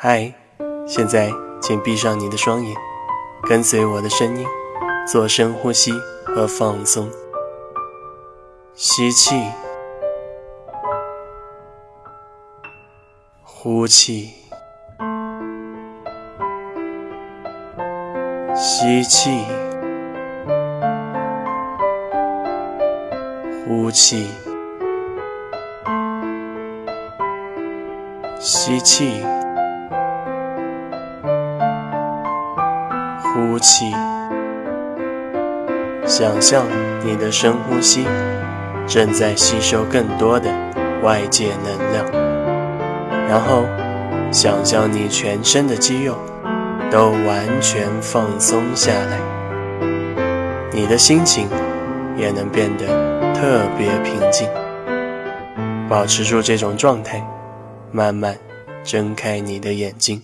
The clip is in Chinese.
嗨，现在请闭上你的双眼，跟随我的声音，做深呼吸和放松。吸气，呼气，吸气，呼气，吸气。呼气，想象你的深呼吸正在吸收更多的外界能量，然后想象你全身的肌肉都完全放松下来，你的心情也能变得特别平静。保持住这种状态，慢慢睁开你的眼睛。